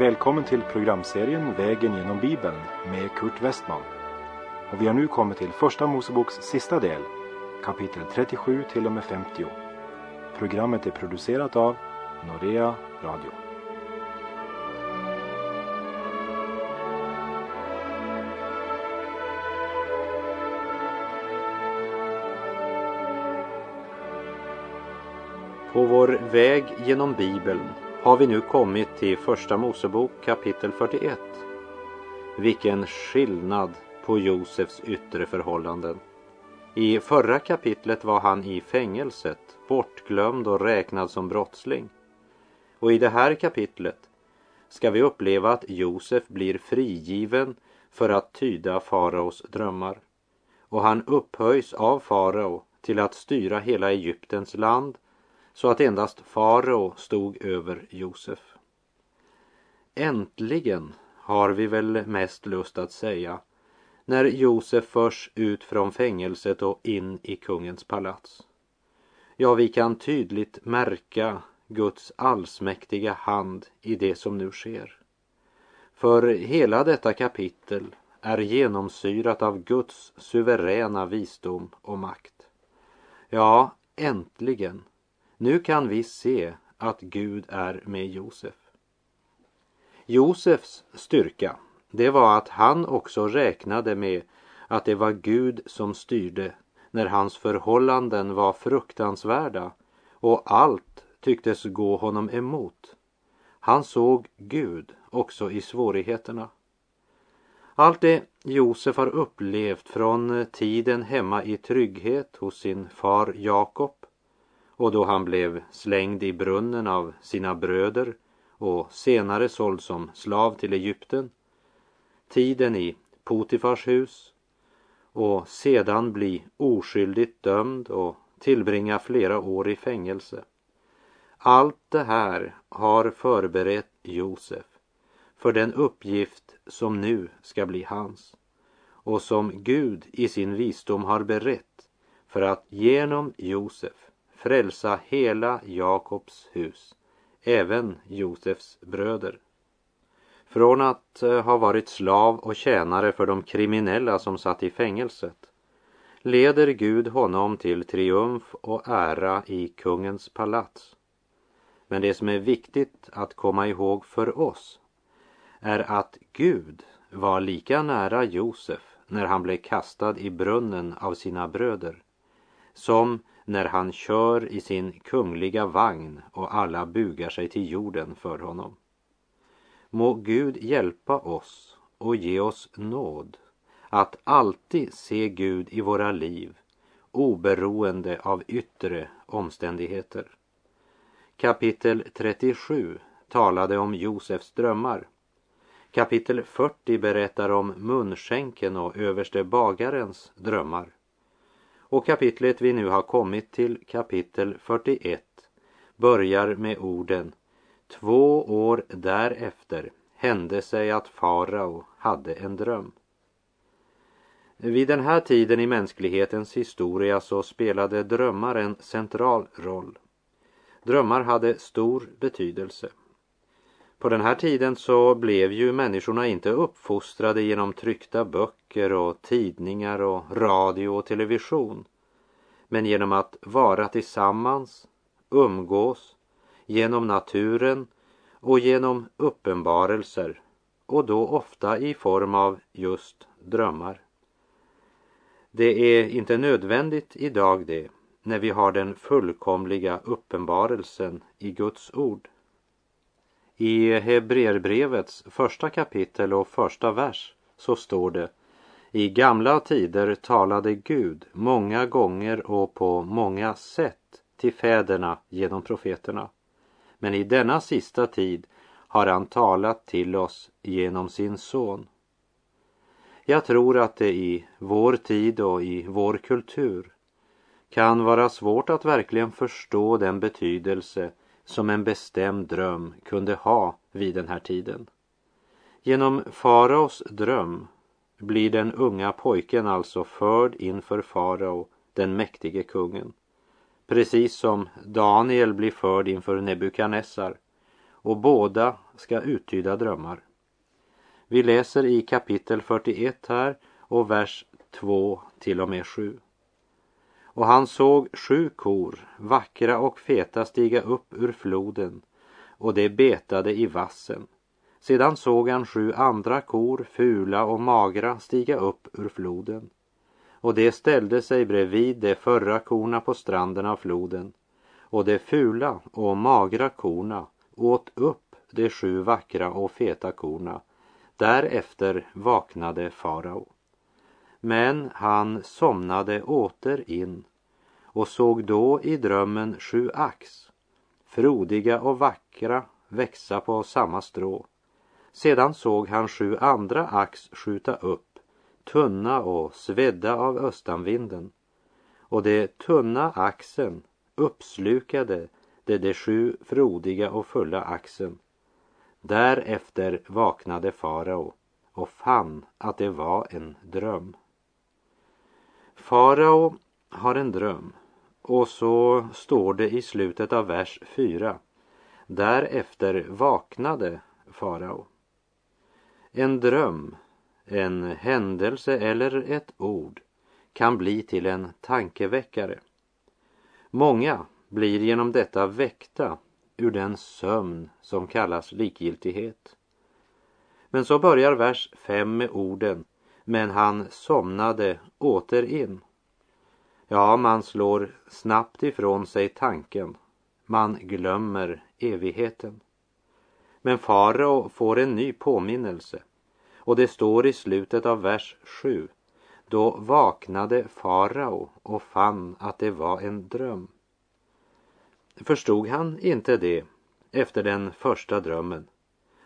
Välkommen till programserien Vägen genom Bibeln med Kurt Westman. Och vi har nu kommit till Första Moseboks sista del, kapitel 37 till och med 50. Programmet är producerat av Norea Radio. På vår väg genom Bibeln har vi nu kommit till Första Mosebok kapitel 41. Vilken skillnad på Josefs yttre förhållanden. I förra kapitlet var han i fängelset, bortglömd och räknad som brottsling. Och i det här kapitlet ska vi uppleva att Josef blir frigiven för att tyda faraos drömmar. Och han upphöjs av farao till att styra hela Egyptens land så att endast farao stod över Josef. Äntligen har vi väl mest lust att säga när Josef förs ut från fängelset och in i kungens palats. Ja, vi kan tydligt märka Guds allsmäktiga hand i det som nu sker. För hela detta kapitel är genomsyrat av Guds suveräna visdom och makt. Ja, äntligen nu kan vi se att Gud är med Josef. Josefs styrka, det var att han också räknade med att det var Gud som styrde när hans förhållanden var fruktansvärda och allt tycktes gå honom emot. Han såg Gud också i svårigheterna. Allt det Josef har upplevt från tiden hemma i trygghet hos sin far Jakob och då han blev slängd i brunnen av sina bröder och senare såld som slav till Egypten, tiden i Potifars hus och sedan bli oskyldigt dömd och tillbringa flera år i fängelse. Allt det här har förberett Josef för den uppgift som nu ska bli hans och som Gud i sin visdom har berett för att genom Josef frälsa hela Jakobs hus, även Josefs bröder. Från att eh, ha varit slav och tjänare för de kriminella som satt i fängelset leder Gud honom till triumf och ära i kungens palats. Men det som är viktigt att komma ihåg för oss är att Gud var lika nära Josef när han blev kastad i brunnen av sina bröder som när han kör i sin kungliga vagn och alla bugar sig till jorden för honom. Må Gud hjälpa oss och ge oss nåd att alltid se Gud i våra liv oberoende av yttre omständigheter. Kapitel 37 talade om Josefs drömmar. Kapitel 40 berättar om munskänken och överste bagarens drömmar. Och kapitlet vi nu har kommit till, kapitel 41, börjar med orden Två år därefter hände sig att farao hade en dröm. Vid den här tiden i mänsklighetens historia så spelade drömmar en central roll. Drömmar hade stor betydelse. På den här tiden så blev ju människorna inte uppfostrade genom tryckta böcker och tidningar och radio och television. Men genom att vara tillsammans, umgås, genom naturen och genom uppenbarelser och då ofta i form av just drömmar. Det är inte nödvändigt idag det, när vi har den fullkomliga uppenbarelsen i Guds ord. I Hebreerbrevets första kapitel och första vers så står det I gamla tider talade Gud många gånger och på många sätt till fäderna genom profeterna. Men i denna sista tid har han talat till oss genom sin son. Jag tror att det i vår tid och i vår kultur kan vara svårt att verkligen förstå den betydelse som en bestämd dröm kunde ha vid den här tiden. Genom faraos dröm blir den unga pojken alltså förd inför farao, den mäktige kungen. Precis som Daniel blir förd inför Nebukadnessar och båda ska uttyda drömmar. Vi läser i kapitel 41 här och vers 2 till och med 7. Och han såg sju kor, vackra och feta, stiga upp ur floden och de betade i vassen. Sedan såg han sju andra kor, fula och magra, stiga upp ur floden. Och de ställde sig bredvid de förra korna på stranden av floden. Och de fula och magra korna åt upp de sju vackra och feta korna. Därefter vaknade farao. Men han somnade åter in och såg då i drömmen sju ax, frodiga och vackra, växa på samma strå. Sedan såg han sju andra ax skjuta upp, tunna och svedda av östanvinden. Och det tunna axen uppslukade det de sju frodiga och fulla axen. Därefter vaknade farao och fann att det var en dröm. Farao har en dröm och så står det i slutet av vers 4. Därefter vaknade farao. En dröm, en händelse eller ett ord kan bli till en tankeväckare. Många blir genom detta väckta ur den sömn som kallas likgiltighet. Men så börjar vers 5 med orden men han somnade åter in. Ja, man slår snabbt ifrån sig tanken. Man glömmer evigheten. Men farao får en ny påminnelse och det står i slutet av vers 7. Då vaknade farao och fann att det var en dröm. Förstod han inte det efter den första drömmen?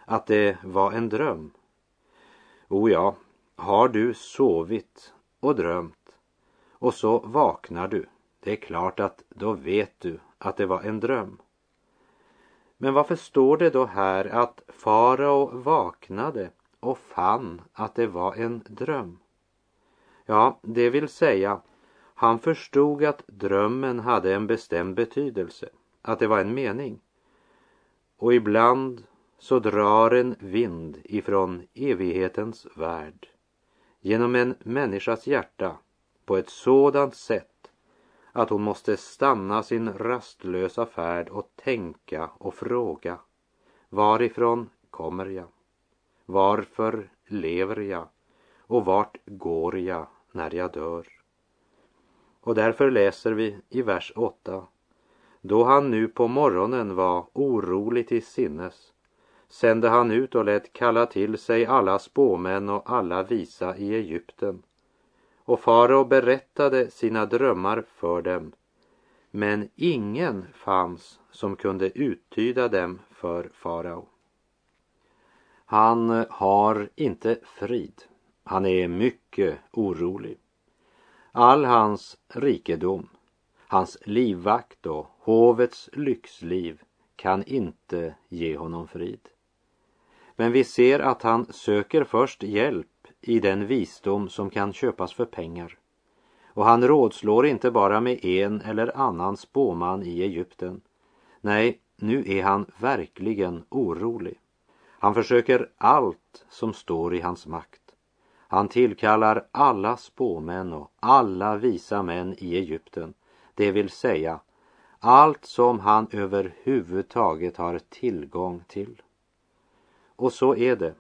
Att det var en dröm? O ja, har du sovit och drömt och så vaknar du, det är klart att då vet du att det var en dröm. Men varför står det då här att farao vaknade och fann att det var en dröm? Ja, det vill säga, han förstod att drömmen hade en bestämd betydelse, att det var en mening. Och ibland så drar en vind ifrån evighetens värld genom en människas hjärta på ett sådant sätt att hon måste stanna sin rastlösa färd och tänka och fråga. Varifrån kommer jag? Varför lever jag? Och vart går jag när jag dör? Och därför läser vi i vers 8. Då han nu på morgonen var orolig till sinnes sände han ut och lät kalla till sig alla spåmän och alla visa i Egypten och farao berättade sina drömmar för dem. Men ingen fanns som kunde uttyda dem för farao. Han har inte frid. Han är mycket orolig. All hans rikedom, hans livvakt och hovets lyxliv kan inte ge honom frid. Men vi ser att han söker först hjälp i den visdom som kan köpas för pengar. Och han rådslår inte bara med en eller annan spåman i Egypten. Nej, nu är han verkligen orolig. Han försöker allt som står i hans makt. Han tillkallar alla spåmän och alla visa män i Egypten, det vill säga allt som han överhuvudtaget har tillgång till. Och så är det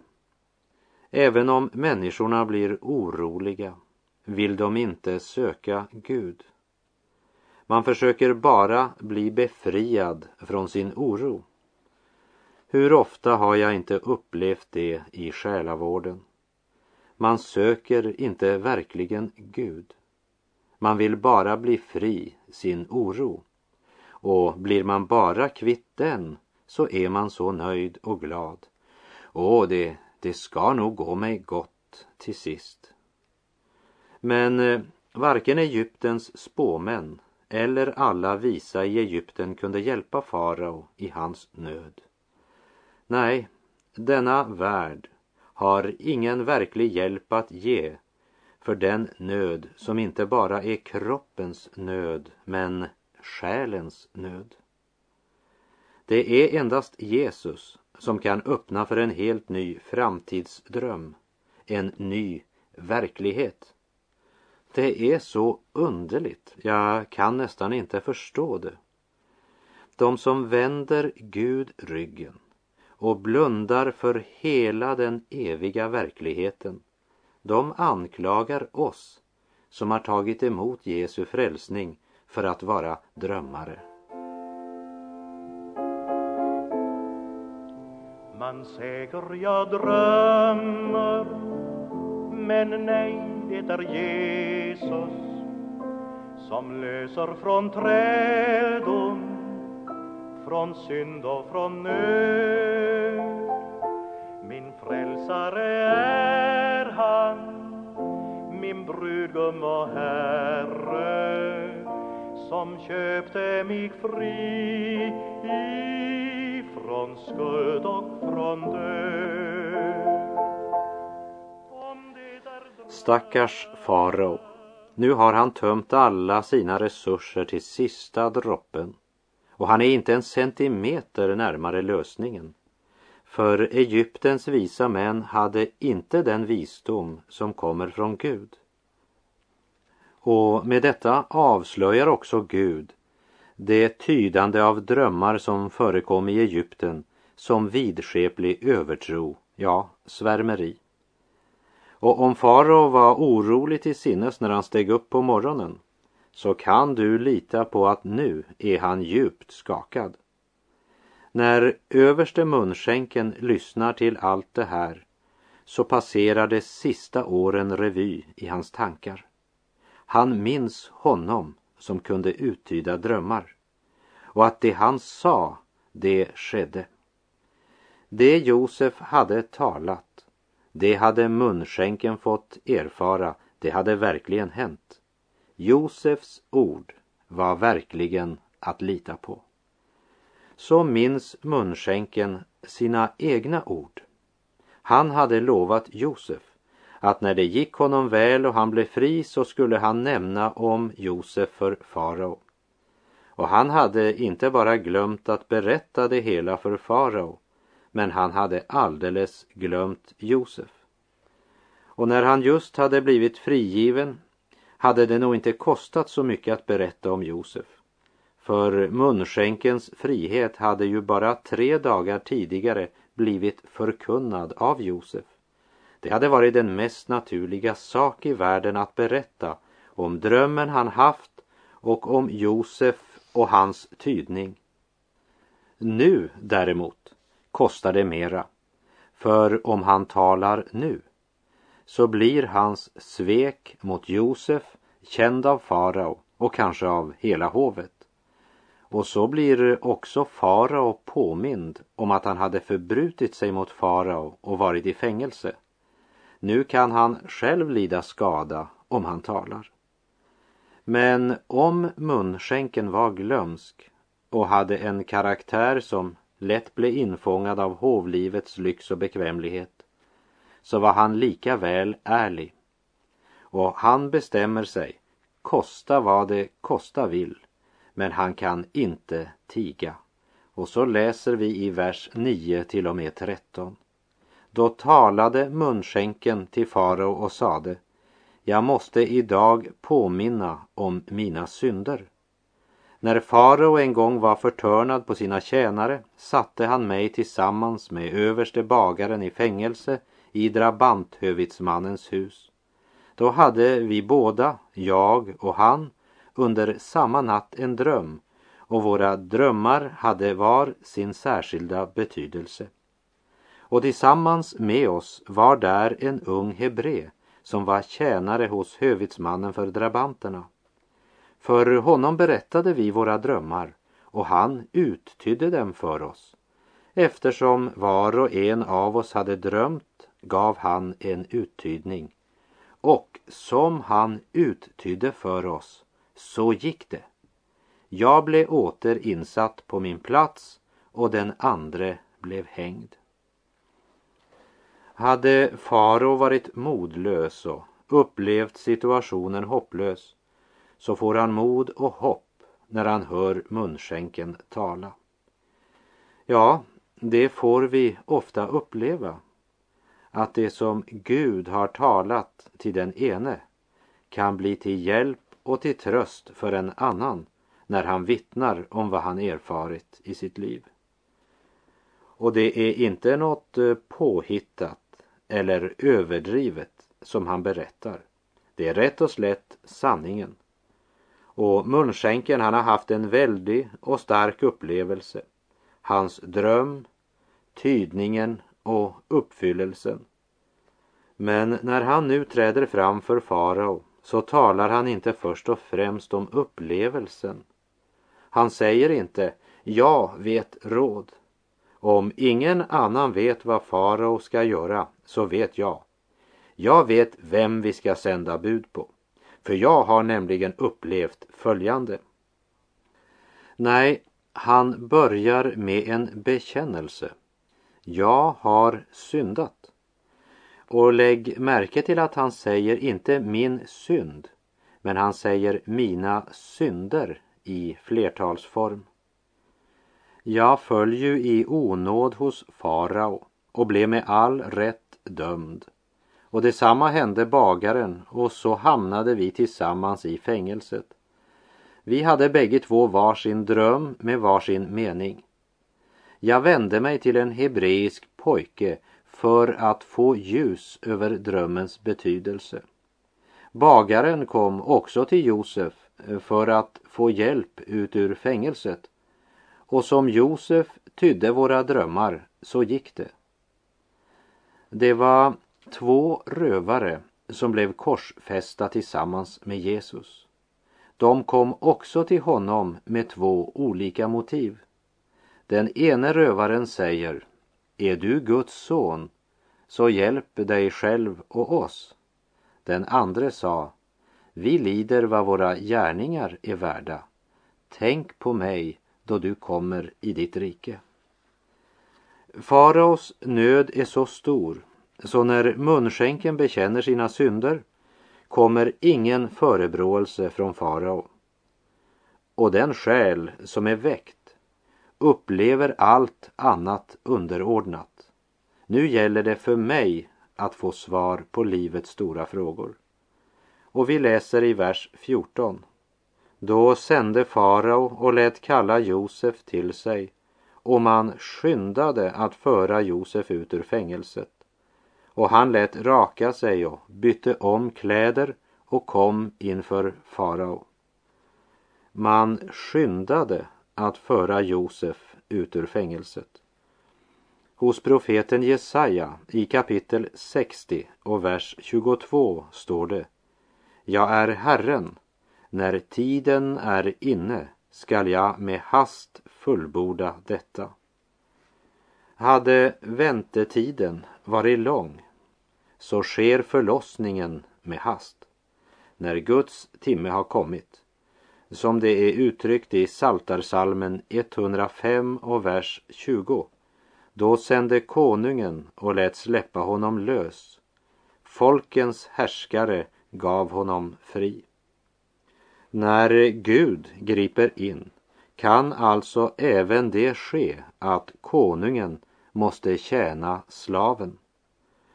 Även om människorna blir oroliga vill de inte söka Gud. Man försöker bara bli befriad från sin oro. Hur ofta har jag inte upplevt det i själavården? Man söker inte verkligen Gud. Man vill bara bli fri sin oro. Och blir man bara kvitt den så är man så nöjd och glad. Åh, det det ska nog gå mig gott till sist. Men eh, varken Egyptens spåmän eller alla visa i Egypten kunde hjälpa farao i hans nöd. Nej, denna värld har ingen verklig hjälp att ge för den nöd som inte bara är kroppens nöd men själens nöd. Det är endast Jesus som kan öppna för en helt ny framtidsdröm, en ny verklighet. Det är så underligt, jag kan nästan inte förstå det. De som vänder Gud ryggen och blundar för hela den eviga verkligheten, de anklagar oss som har tagit emot Jesu frälsning för att vara drömmare. Man säger jag drömmer. Men nej, det är Jesus Som löser från träldom Från synd och från nöd. Min frälsare är han Min brudgum och Herre Som köpte mig fri Stackars farao. Nu har han tömt alla sina resurser till sista droppen och han är inte en centimeter närmare lösningen. För Egyptens visa män hade inte den visdom som kommer från Gud. Och med detta avslöjar också Gud det tydande av drömmar som förekom i Egypten som vidskeplig övertro, ja, svärmeri. Och om farao var orolig till sinnes när han steg upp på morgonen så kan du lita på att nu är han djupt skakad. När överste munskänken lyssnar till allt det här så passerar de sista åren revy i hans tankar. Han minns honom som kunde uttyda drömmar och att det han sa, det skedde. Det Josef hade talat, det hade munskänken fått erfara, det hade verkligen hänt. Josefs ord var verkligen att lita på. Så minns munskänken sina egna ord. Han hade lovat Josef att när det gick honom väl och han blev fri så skulle han nämna om Josef för farao. Och han hade inte bara glömt att berätta det hela för farao, men han hade alldeles glömt Josef. Och när han just hade blivit frigiven hade det nog inte kostat så mycket att berätta om Josef. För munskänkens frihet hade ju bara tre dagar tidigare blivit förkunnad av Josef. Det hade varit den mest naturliga sak i världen att berätta om drömmen han haft och om Josef och hans tydning. Nu däremot kostar det mera. För om han talar nu så blir hans svek mot Josef känd av farao och kanske av hela hovet. Och så blir också farao påmind om att han hade förbrutit sig mot farao och varit i fängelse. Nu kan han själv lida skada om han talar. Men om munskänken var glömsk och hade en karaktär som lätt blev infångad av hovlivets lyx och bekvämlighet så var han lika väl ärlig. Och han bestämmer sig, kosta vad det kosta vill, men han kan inte tiga. Och så läser vi i vers 9 till och med 13. Då talade munskänken till farao och sade jag måste idag påminna om mina synder. När farao en gång var förtörnad på sina tjänare satte han mig tillsammans med överste bagaren i fängelse i drabanthövitsmannens hus. Då hade vi båda, jag och han, under samma natt en dröm och våra drömmar hade var sin särskilda betydelse. Och tillsammans med oss var där en ung hebre som var tjänare hos hövitsmannen för drabanterna. För honom berättade vi våra drömmar och han uttydde dem för oss. Eftersom var och en av oss hade drömt gav han en uttydning. Och som han uttydde för oss, så gick det. Jag blev åter insatt på min plats och den andre blev hängd. Hade Faro varit modlös och upplevt situationen hopplös så får han mod och hopp när han hör munskänken tala. Ja, det får vi ofta uppleva. Att det som Gud har talat till den ene kan bli till hjälp och till tröst för en annan när han vittnar om vad han erfarit i sitt liv. Och det är inte något eh, påhittat eller överdrivet som han berättar. Det är rätt och slätt sanningen. Och munskänken han har haft en väldig och stark upplevelse. Hans dröm, tydningen och uppfyllelsen. Men när han nu träder fram för farao så talar han inte först och främst om upplevelsen. Han säger inte jag vet råd. Om ingen annan vet vad farao ska göra så vet jag. Jag vet vem vi ska sända bud på. För jag har nämligen upplevt följande. Nej, han börjar med en bekännelse. Jag har syndat. Och lägg märke till att han säger inte min synd, men han säger mina synder i flertalsform. Jag föll ju i onåd hos farao och blev med all rätt dömd. Och detsamma hände bagaren och så hamnade vi tillsammans i fängelset. Vi hade bägge två varsin dröm med varsin mening. Jag vände mig till en hebreisk pojke för att få ljus över drömmens betydelse. Bagaren kom också till Josef eh, för att få hjälp ut ur fängelset och som Josef tydde våra drömmar så gick det. Det var två rövare som blev korsfästa tillsammans med Jesus. De kom också till honom med två olika motiv. Den ene rövaren säger Är du Guds son, så hjälp dig själv och oss. Den andre sa Vi lider vad våra gärningar är värda. Tänk på mig då du kommer i ditt rike. Faraos nöd är så stor så när munskänken bekänner sina synder kommer ingen förebråelse från farao. Och den själ som är väckt upplever allt annat underordnat. Nu gäller det för mig att få svar på livets stora frågor. Och vi läser i vers 14. Då sände farao och lät kalla Josef till sig och man skyndade att föra Josef ut ur fängelset. Och han lät raka sig och bytte om kläder och kom inför farao. Man skyndade att föra Josef ut ur fängelset. Hos profeten Jesaja i kapitel 60 och vers 22 står det Jag är Herren, när tiden är inne skall jag med hast fullborda detta. Hade väntetiden varit lång så sker förlossningen med hast. När Guds timme har kommit, som det är uttryckt i Saltarsalmen 105 och vers 20, då sände konungen och lät släppa honom lös. Folkens härskare gav honom fri. När Gud griper in kan alltså även det ske att konungen måste tjäna slaven.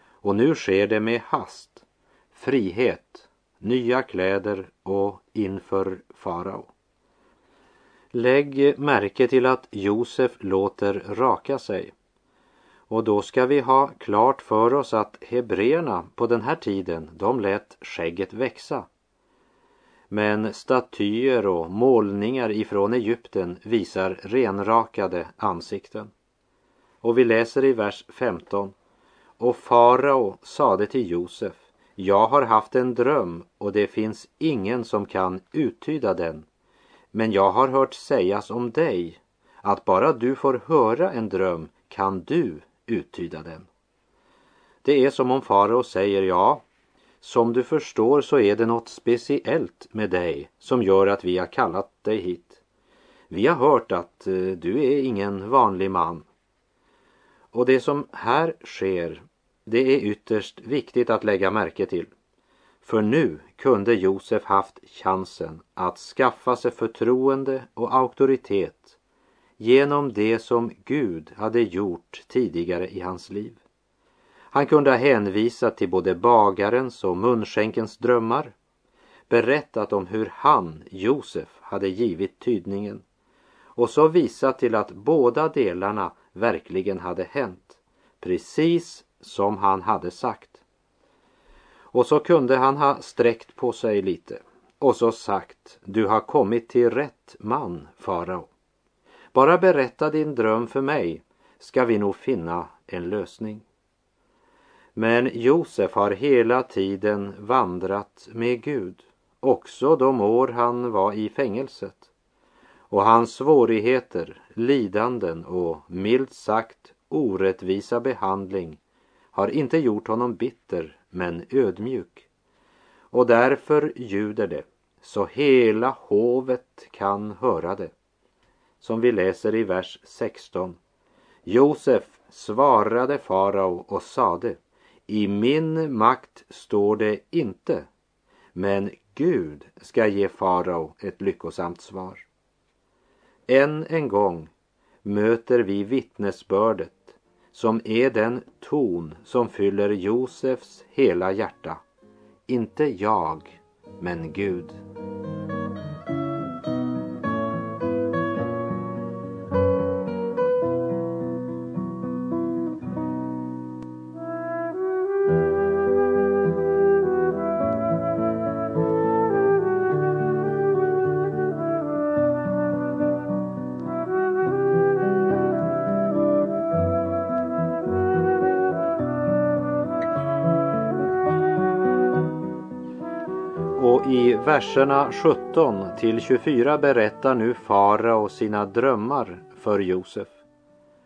Och nu sker det med hast, frihet, nya kläder och inför farao. Lägg märke till att Josef låter raka sig. Och då ska vi ha klart för oss att hebreerna på den här tiden, de lät skägget växa. Men statyer och målningar ifrån Egypten visar renrakade ansikten. Och vi läser i vers 15. Och farao sade till Josef, jag har haft en dröm och det finns ingen som kan uttyda den. Men jag har hört sägas om dig att bara du får höra en dröm kan du uttyda den. Det är som om farao säger ja, som du förstår så är det något speciellt med dig som gör att vi har kallat dig hit. Vi har hört att eh, du är ingen vanlig man. Och det som här sker, det är ytterst viktigt att lägga märke till. För nu kunde Josef haft chansen att skaffa sig förtroende och auktoritet genom det som Gud hade gjort tidigare i hans liv. Han kunde ha hänvisat till både bagarens och munskänkens drömmar, berättat om hur han, Josef, hade givit tydningen och så visat till att båda delarna verkligen hade hänt, precis som han hade sagt. Och så kunde han ha sträckt på sig lite och så sagt, du har kommit till rätt man, farao. Bara berätta din dröm för mig, ska vi nog finna en lösning. Men Josef har hela tiden vandrat med Gud, också de år han var i fängelset. Och hans svårigheter, lidanden och milt sagt orättvisa behandling har inte gjort honom bitter men ödmjuk. Och därför ljuder det så hela hovet kan höra det. Som vi läser i vers 16. Josef svarade farao och sade i min makt står det inte, men Gud ska ge farao ett lyckosamt svar. Än en gång möter vi vittnesbördet som är den ton som fyller Josefs hela hjärta. Inte jag, men Gud. Verserna 17 till 24 berättar nu farao sina drömmar för Josef.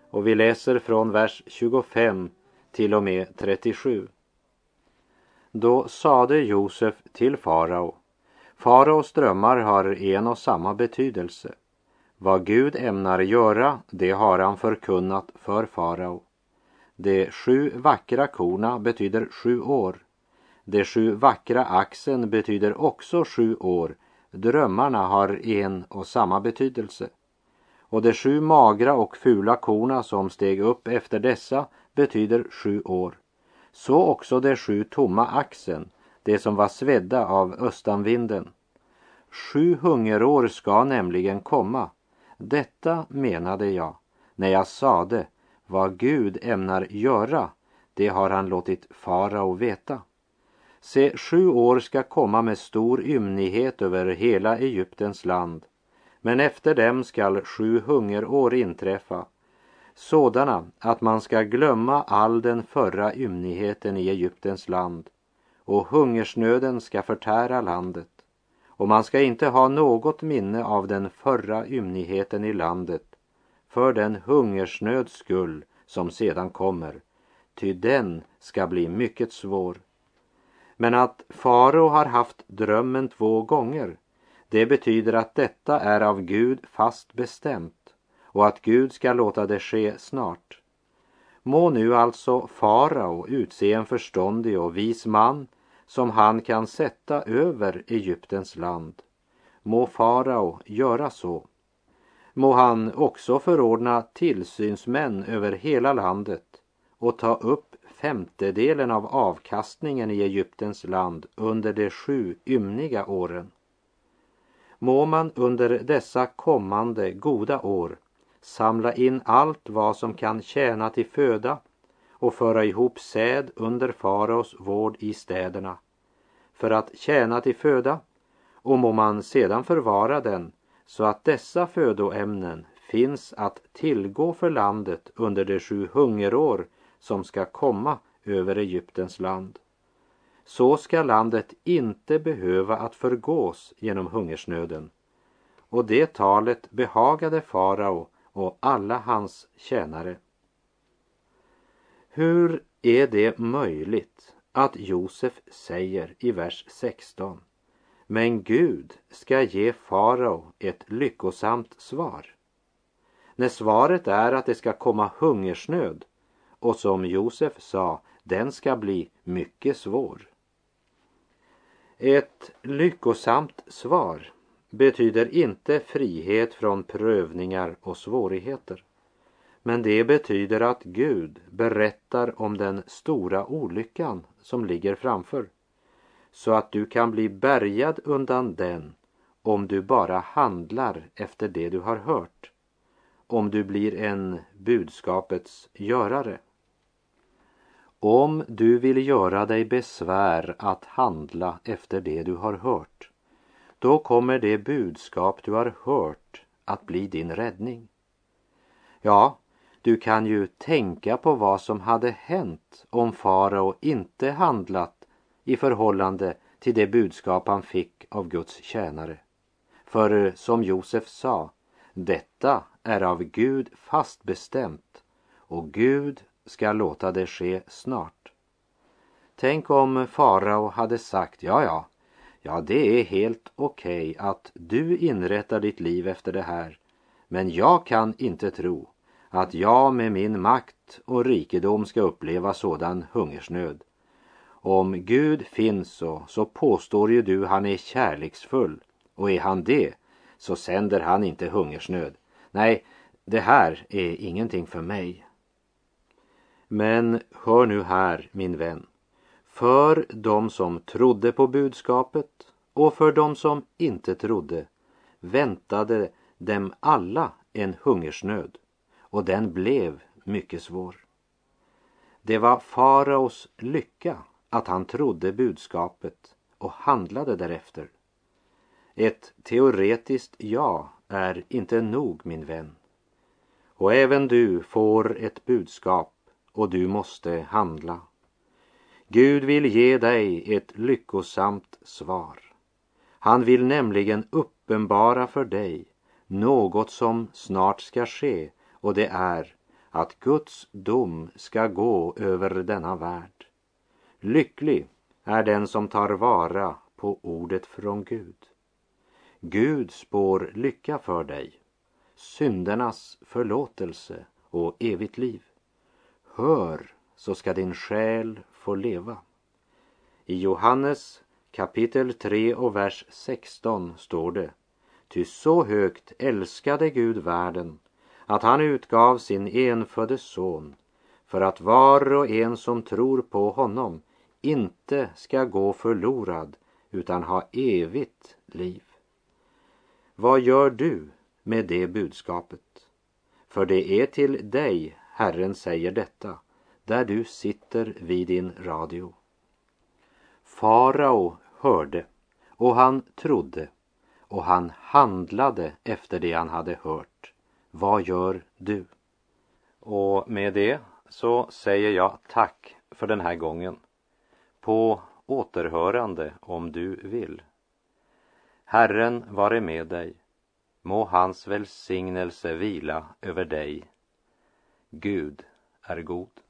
Och vi läser från vers 25 till och med 37. Då sade Josef till farao, faraos drömmar har en och samma betydelse. Vad Gud ämnar göra, det har han förkunnat för farao. De sju vackra korna betyder sju år de sju vackra axen betyder också sju år. Drömmarna har en och samma betydelse. Och de sju magra och fula korna som steg upp efter dessa betyder sju år. Så också de sju tomma axen, de som var svedda av östanvinden. Sju hungerår ska nämligen komma. Detta menade jag när jag sade vad Gud ämnar göra, det har han låtit farao veta. Se, sju år ska komma med stor ymnighet över hela Egyptens land, men efter dem skall sju hungerår inträffa, sådana att man ska glömma all den förra ymnigheten i Egyptens land, och hungersnöden ska förtära landet, och man ska inte ha något minne av den förra ymnigheten i landet, för den hungersnöds skull som sedan kommer, ty den ska bli mycket svår. Men att farao har haft drömmen två gånger, det betyder att detta är av Gud fast bestämt och att Gud ska låta det ske snart. Må nu alltså farao utse en förståndig och vis man som han kan sätta över Egyptens land. Må farao göra så. Må han också förordna tillsynsmän över hela landet och ta upp femtedelen av avkastningen i Egyptens land under de sju ymniga åren. Må man under dessa kommande goda år samla in allt vad som kan tjäna till föda och föra ihop säd under faraos vård i städerna för att tjäna till föda och må man sedan förvara den så att dessa födoämnen finns att tillgå för landet under de sju hungerår som ska komma över Egyptens land. Så ska landet inte behöva att förgås genom hungersnöden. Och det talet behagade farao och alla hans tjänare. Hur är det möjligt att Josef säger i vers 16 men Gud ska ge farao ett lyckosamt svar? När svaret är att det ska komma hungersnöd och som Josef sa, den ska bli mycket svår. Ett lyckosamt svar, betyder inte frihet från prövningar och svårigheter. Men det betyder att Gud berättar om den stora olyckan som ligger framför. Så att du kan bli bärgad undan den om du bara handlar efter det du har hört. Om du blir en budskapets görare. Om du vill göra dig besvär att handla efter det du har hört, då kommer det budskap du har hört att bli din räddning. Ja, du kan ju tänka på vad som hade hänt om farao inte handlat i förhållande till det budskap han fick av Guds tjänare. För eh, som Josef sa, detta är av Gud fastbestämt och Gud ska låta det ske snart. Tänk om farao hade sagt, ja, ja, ja, det är helt okej okay att du inrättar ditt liv efter det här, men jag kan inte tro att jag med min makt och rikedom ska uppleva sådan hungersnöd. Om Gud finns så, så påstår ju du han är kärleksfull och är han det så sänder han inte hungersnöd. Nej, det här är ingenting för mig. Men hör nu här, min vän. För de som trodde på budskapet och för de som inte trodde väntade dem alla en hungersnöd och den blev mycket svår. Det var faraos lycka att han trodde budskapet och handlade därefter. Ett teoretiskt ja är inte nog, min vän. Och även du får ett budskap och du måste handla. Gud vill ge dig ett lyckosamt svar. Han vill nämligen uppenbara för dig något som snart ska ske och det är att Guds dom ska gå över denna värld. Lycklig är den som tar vara på ordet från Gud. Gud spår lycka för dig, syndernas förlåtelse och evigt liv. Hör så ska din själ få leva. I Johannes kapitel 3 och vers 16 står det Ty så högt älskade Gud världen att han utgav sin enfödde son för att var och en som tror på honom inte ska gå förlorad utan ha evigt liv. Vad gör du med det budskapet? För det är till dig Herren säger detta, där du sitter vid din radio. Farao hörde och han trodde och han handlade efter det han hade hört. Vad gör du? Och med det så säger jag tack för den här gången. På återhörande om du vill. Herren vare med dig. Må hans välsignelse vila över dig. Gud är god.